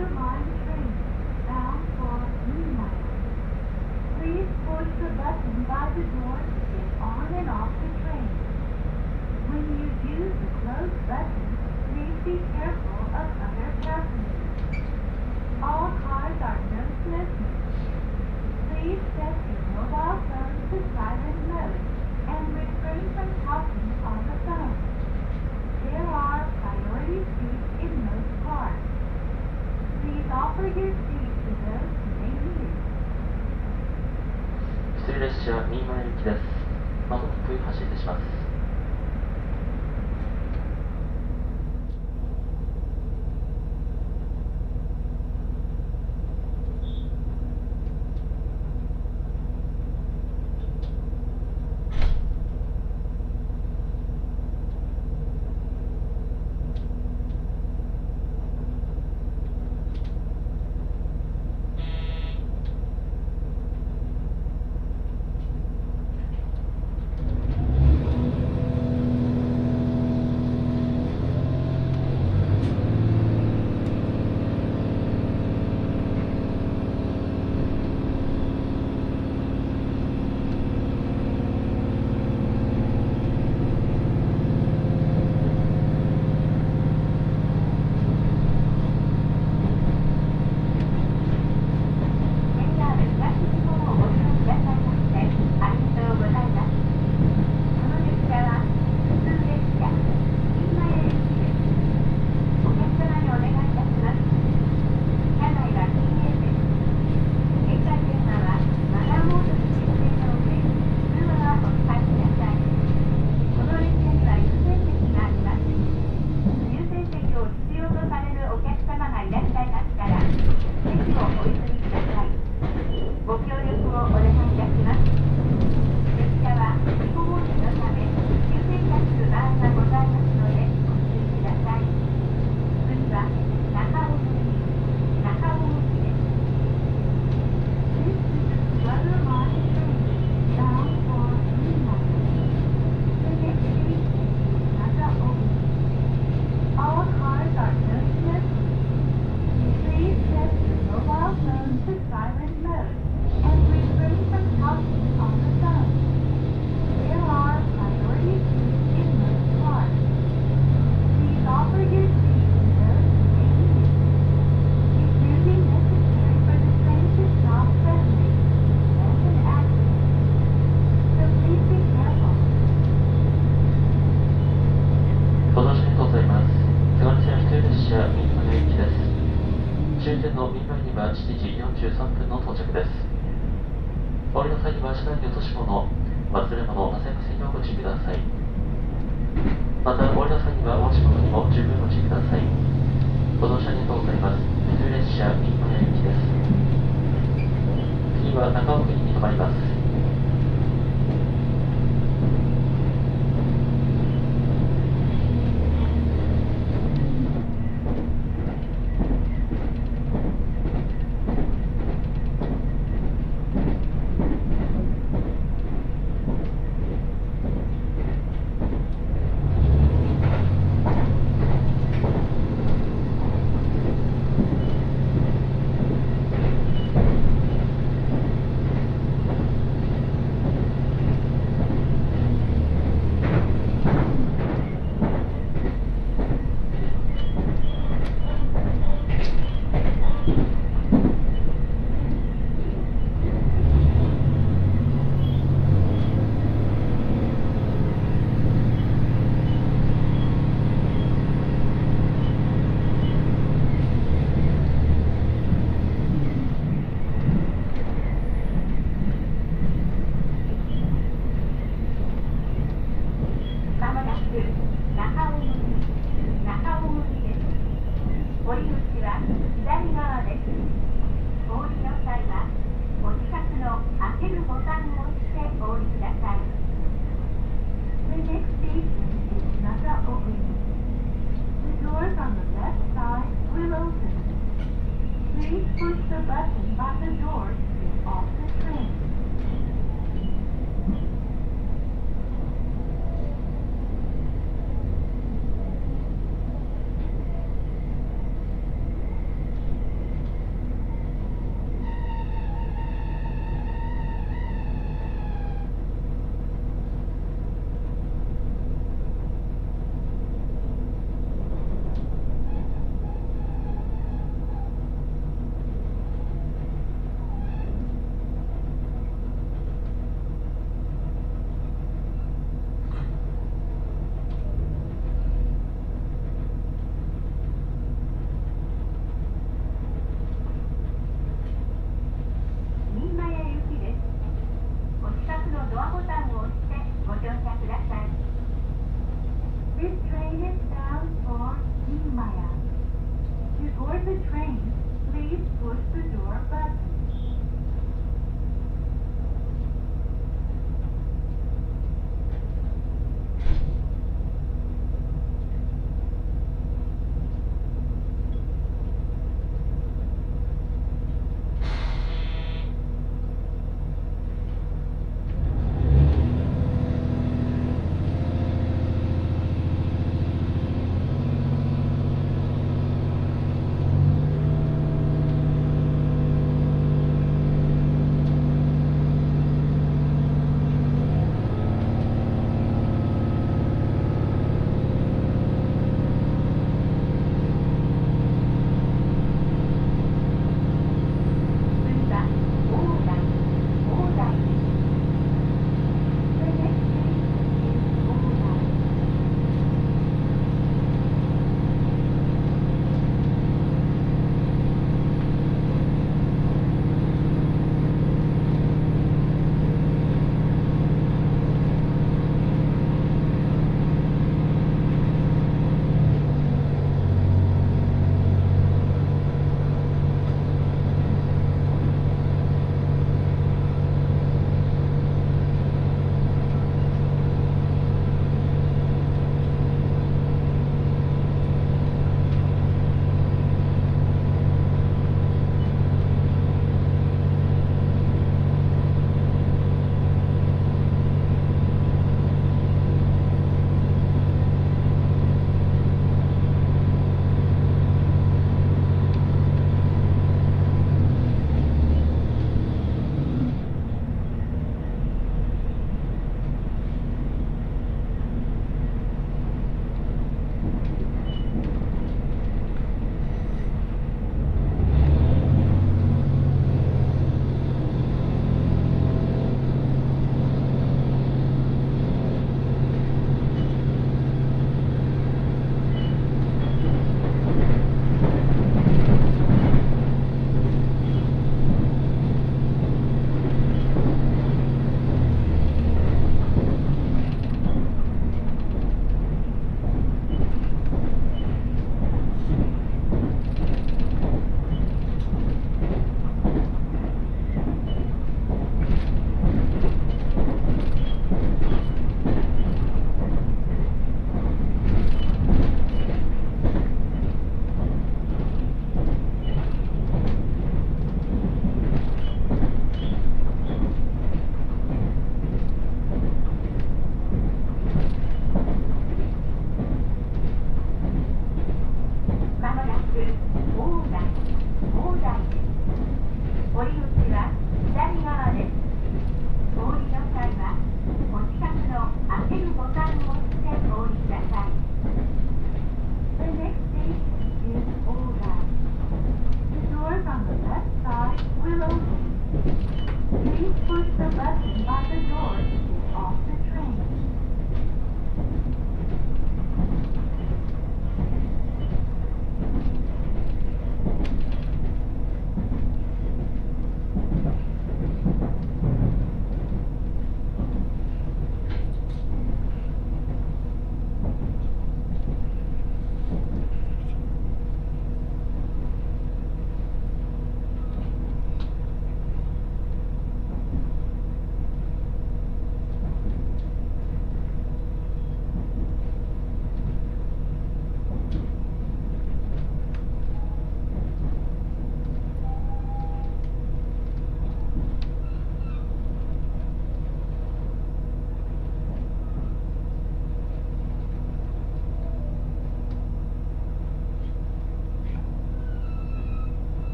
Underground train bound for Please push the button by the door to get on and off the train. When you use the close button, please be careful. 乗車にはお申しにも十分お注意くださいご乗車ありがとうございます水列車ピンクの駅です。次は中尾駅に停まります。This train is bound for Minmaya. To board the train, please push the door button.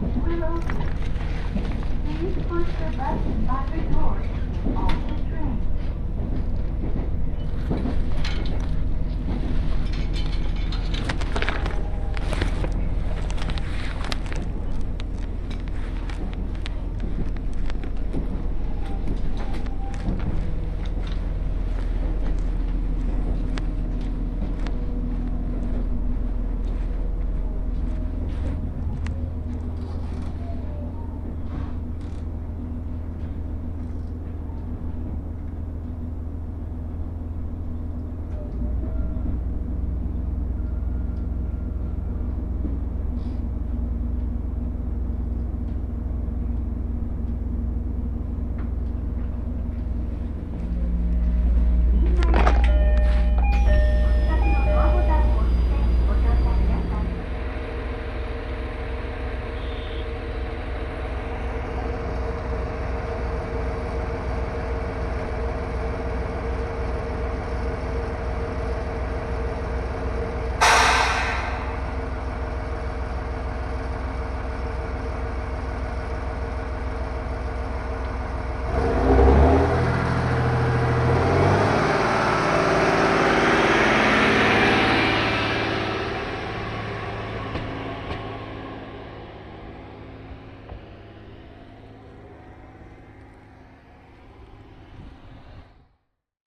Thank you.